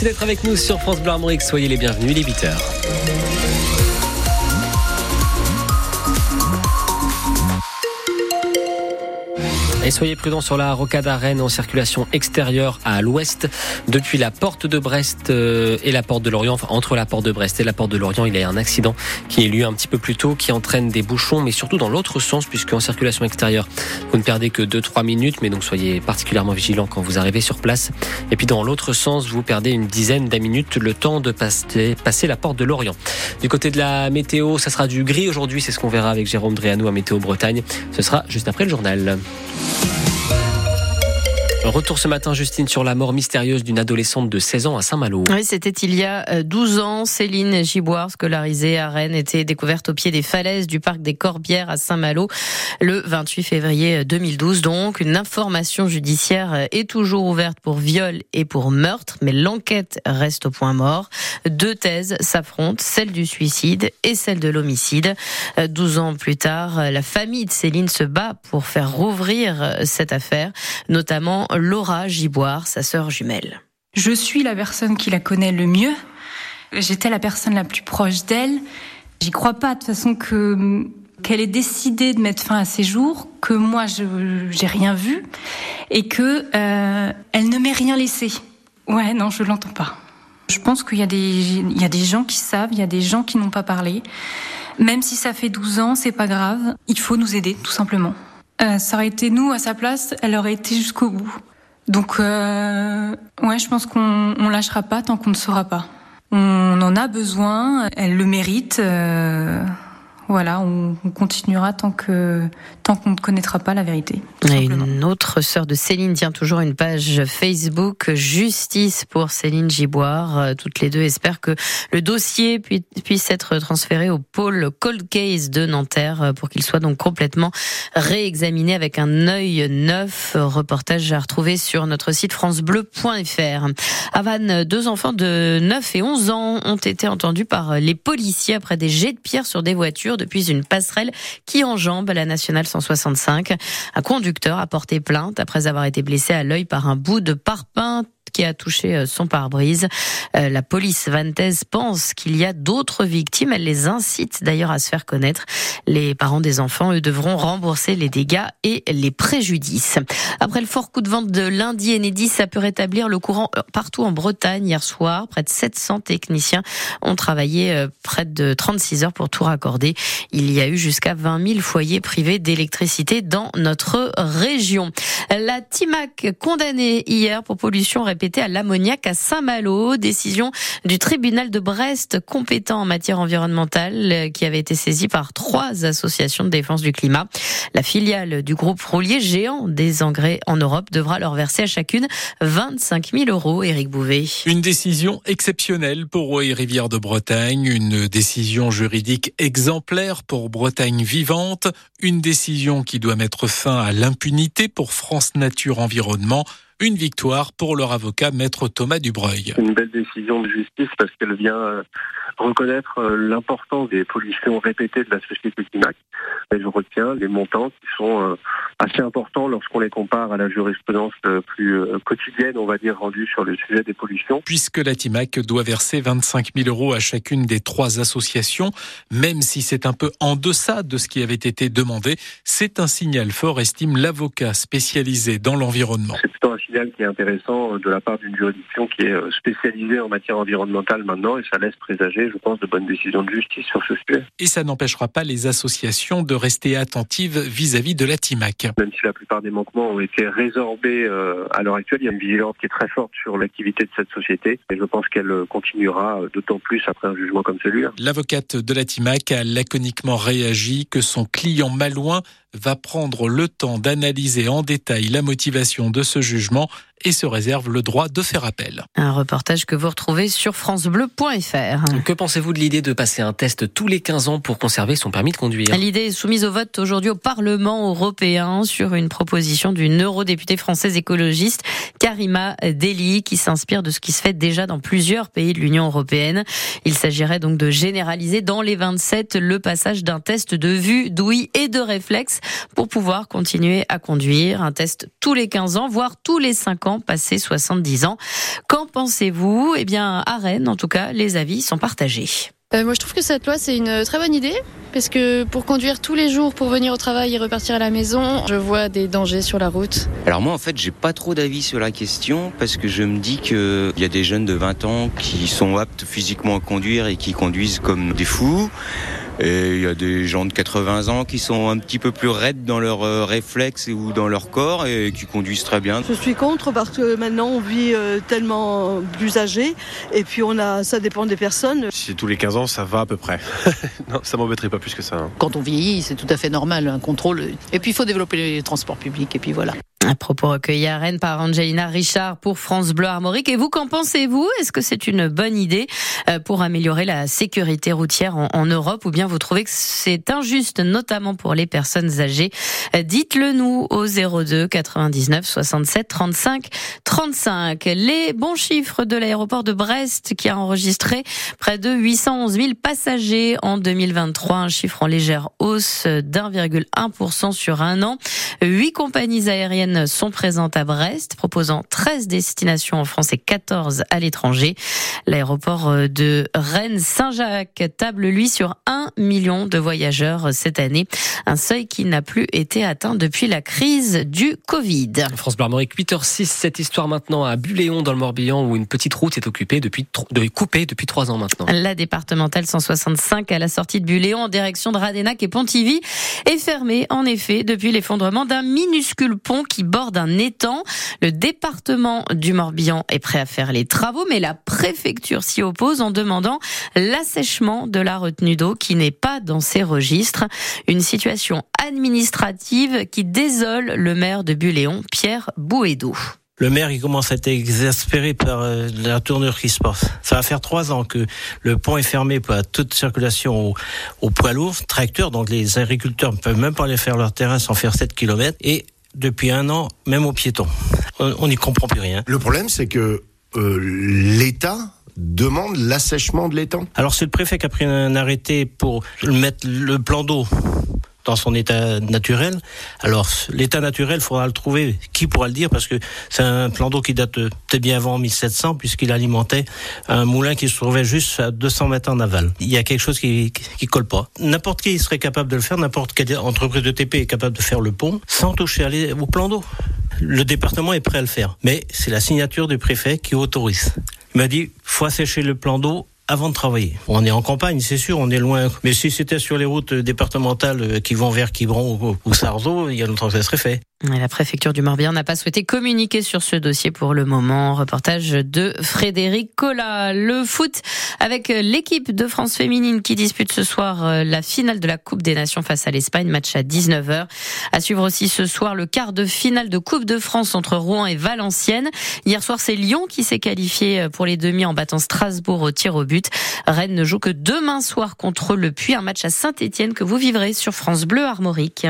Merci d'être avec nous sur France Bleu. Soyez les bienvenus, il est 8h. Et soyez prudents sur la rocade à en circulation extérieure à l'ouest. Depuis la porte de Brest euh, et la porte de Lorient, enfin entre la porte de Brest et la porte de Lorient, il y a un accident qui est lieu un petit peu plus tôt, qui entraîne des bouchons, mais surtout dans l'autre sens, puisque en circulation extérieure, vous ne perdez que 2-3 minutes, mais donc soyez particulièrement vigilants quand vous arrivez sur place. Et puis dans l'autre sens, vous perdez une dizaine de minutes le temps de passer, passer la porte de Lorient. Du côté de la météo, ça sera du gris aujourd'hui, c'est ce qu'on verra avec Jérôme Dréanou à Météo Bretagne. Ce sera juste après le journal. Retour ce matin, Justine, sur la mort mystérieuse d'une adolescente de 16 ans à Saint-Malo. Oui, c'était il y a 12 euh, ans. Céline Giboire, scolarisée à Rennes, était découverte au pied des falaises du parc des Corbières à Saint-Malo le 28 février 2012. Donc, une information judiciaire est toujours ouverte pour viol et pour meurtre, mais l'enquête reste au point mort. Deux thèses s'affrontent, celle du suicide et celle de l'homicide. 12 ans plus tard, la famille de Céline se bat pour faire rouvrir cette affaire, notamment Laura Giboire, sa sœur jumelle. Je suis la personne qui la connaît le mieux. J'étais la personne la plus proche d'elle. J'y crois pas de toute façon que qu'elle ait décidé de mettre fin à ses jours, que moi je j'ai rien vu et que euh, elle ne m'ait rien laissé. Ouais, non, je l'entends pas. Je pense qu'il y a des il y a des gens qui savent, il y a des gens qui n'ont pas parlé. Même si ça fait 12 ans, c'est pas grave. Il faut nous aider, tout simplement. Euh, ça aurait été nous à sa place, elle aurait été jusqu'au bout. Donc, euh, ouais, je pense qu'on on lâchera pas tant qu'on ne saura pas. On en a besoin, elle le mérite. Euh, voilà, on, continuera tant que tant qu'on ne connaîtra pas la vérité. Et une autre sœur de Céline tient toujours une page Facebook Justice pour Céline Giboire. Euh, toutes les deux espèrent que le dossier puisse être transféré au pôle Cold Case de Nanterre euh, pour qu'il soit donc complètement réexaminé avec un œil neuf. Reportage à retrouver sur notre site francebleu.fr. À Vannes, deux enfants de 9 et 11 ans ont été entendus par les policiers après des jets de pierre sur des voitures depuis une passerelle qui enjambe la nationale 165. Un conducteur a porté plainte après avoir été blessé à l'œil par un bout de parpaing qui a touché euh, son pare-brise. Euh, la police vantaise pense qu'il y a d'autres victimes. Elle les incite d'ailleurs à se faire connaître. Les parents des enfants, eux, devront rembourser les dégâts et les préjudices. Après le fort coup de vente de lundi, Enedis a pu rétablir le courant euh, partout en Bretagne hier soir. Près de 700 techniciens ont travaillé près de 36 heures pour tout raccorder. Il y a eu jusqu'à 20 000 foyers privés d'électricité dans notre région. La TIMAC condamnée hier pour pollution répétée à l'ammoniac à Saint-Malo. Décision du tribunal de Brest compétent en matière environnementale euh, qui avait été saisi par trois associations de défense du climat. La filiale du groupe roulier géant des engrais en Europe devra leur verser à chacune 25 000 euros. Éric Bouvet. Une décision exceptionnelle pour Rivière de Bretagne, une décision juridique exemplaire pour Bretagne vivante, une décision qui doit mettre fin à l'impunité pour France Nature Environnement. Une victoire pour leur avocat, maître Thomas Dubreuil. Une belle décision de justice parce qu'elle vient euh, reconnaître euh, l'importance des pollutions répétées de la société climatique. Et je retiens les montants qui sont euh, assez importants lorsqu'on les compare à la jurisprudence plus quotidienne, on va dire, rendue sur le sujet des pollutions. Puisque la TIMAC doit verser 25 000 euros à chacune des trois associations, même si c'est un peu en deçà de ce qui avait été demandé, c'est un signal fort, estime l'avocat spécialisé dans l'environnement qui est intéressant euh, de la part d'une juridiction qui est euh, spécialisée en matière environnementale maintenant et ça laisse présager, je pense, de bonnes décisions de justice sur ce sujet. Et ça n'empêchera pas les associations de rester attentives vis-à-vis de la TIMAC. Même si la plupart des manquements ont été résorbés euh, à l'heure actuelle, il y a une vigilance qui est très forte sur l'activité de cette société et je pense qu'elle continuera d'autant plus après un jugement comme celui-là. L'avocate de la TIMAC a laconiquement réagi que son client Malouin va prendre le temps d'analyser en détail la motivation de ce jugement et se réserve le droit de faire appel. Un reportage que vous retrouvez sur francebleu.fr. Que pensez-vous de l'idée de passer un test tous les 15 ans pour conserver son permis de conduire? L'idée est soumise au vote aujourd'hui au Parlement européen sur une proposition d'une eurodéputée française écologiste, Karima Deli, qui s'inspire de ce qui se fait déjà dans plusieurs pays de l'Union européenne. Il s'agirait donc de généraliser dans les 27 le passage d'un test de vue, d'ouïe et de réflexe pour pouvoir continuer à conduire. Un test tous les 15 ans, voire tous les 5 ans, passé 70 ans. Qu'en pensez-vous? Eh bien, à Rennes, en tout cas, les avis sont partagés. Euh, moi, je trouve que cette loi, c'est une très bonne idée. Parce que pour conduire tous les jours, pour venir au travail et repartir à la maison, je vois des dangers sur la route. Alors moi, en fait, j'ai pas trop d'avis sur la question parce que je me dis qu'il y a des jeunes de 20 ans qui sont aptes physiquement à conduire et qui conduisent comme des fous. Et il y a des gens de 80 ans qui sont un petit peu plus raides dans leurs euh, réflexes ou dans leur corps et qui conduisent très bien. Je suis contre parce que maintenant on vit euh, tellement plus âgé et puis on a, ça dépend des personnes. Si tous les 15 ans, ça va à peu près. non, ça m'embêterait pas plus que ça. hein. Quand on vieillit, c'est tout à fait normal, un contrôle. Et puis il faut développer les transports publics et puis voilà. Un propos recueilli à Rennes par Angelina Richard pour France Bleu Armorique. Et vous, qu'en pensez-vous? Est-ce que c'est une bonne idée euh, pour améliorer la sécurité routière en, Europe? Ou bien vous trouvez que c'est injuste, notamment pour les personnes âgées? Euh, Dites-le nous au 02 99 67 35 35. Les bons chiffres de l'aéroport de Brest qui a enregistré près de 811 000 passagers en 2023, un chiffre en légère hausse d'1,1% sur un an. Huit compagnies aériennes sont présentes à Brest, proposant 13 destinations en France et 14 à l'étranger. L'aéroport de Rennes-Saint-Jacques table, lui, sur 1 million de voyageurs cette année, un seuil qui n'a plus été atteint depuis la crise du Covid. France Bleu Armorique, 8h06, cette histoire maintenant à Buléon dans le Morbihan où une petite route est occupée depuis, de, coupée depuis trois ans maintenant. La départementale 165 à la sortie de Buléon en direction de Radenac et Pontivy est fermée en effet depuis l'effondrement d'un minuscule pont qui borde un étang. Le département du Morbihan est prêt à faire les travaux mais la préfecture s'y oppose en demandant l'assèchement de la retenue d'eau qui n'est pas dans ses registres. Une situation administrative qui désole le maire de Buléon, Pierre Bouédou. Le maire, il commence à être exaspéré par euh, la tournure qui se passe. Ça va faire trois ans que le pont est fermé pour toute circulation au, au poids lourd, tracteur, donc les agriculteurs ne peuvent même pas aller faire leur terrain sans faire 7 km. Et depuis un an, même aux piétons. On n'y comprend plus rien. Le problème, c'est que euh, l'État demande l'assèchement de l'étang. Alors c'est le préfet qui a pris un arrêté pour mettre le plan d'eau dans son état naturel. Alors l'état naturel, il faudra le trouver. Qui pourra le dire? Parce que c'est un plan d'eau qui date euh, peut-être bien avant 1700, puisqu'il alimentait un moulin qui se trouvait juste à 200 mètres en aval. Il y a quelque chose qui, qui, colle pas. N'importe qui serait capable de le faire, n'importe quelle entreprise de TP est capable de faire le pont sans toucher au plan d'eau. Le département est prêt à le faire, mais c'est la signature du préfet qui autorise. Il m'a dit, faut assécher le plan d'eau avant de travailler. On est en campagne, c'est sûr, on est loin. Mais si c'était sur les routes départementales qui vont vers Quiberon ou, ou Sarzeau, il y a longtemps que ça serait fait. La préfecture du Morbihan n'a pas souhaité communiquer sur ce dossier pour le moment. Reportage de Frédéric Collat. Le foot avec l'équipe de France féminine qui dispute ce soir euh, la finale de la Coupe des Nations face à l'Espagne, match à 19h. À suivre aussi ce soir le quart de finale de Coupe de France entre Rouen et Valenciennes. Hier soir, c'est Lyon qui s'est qualifié pour les demi en battant Strasbourg au tir au but. Rennes ne joue que demain soir contre le Puy, un match à Saint-Etienne que vous vivrez sur France Bleu Armorique.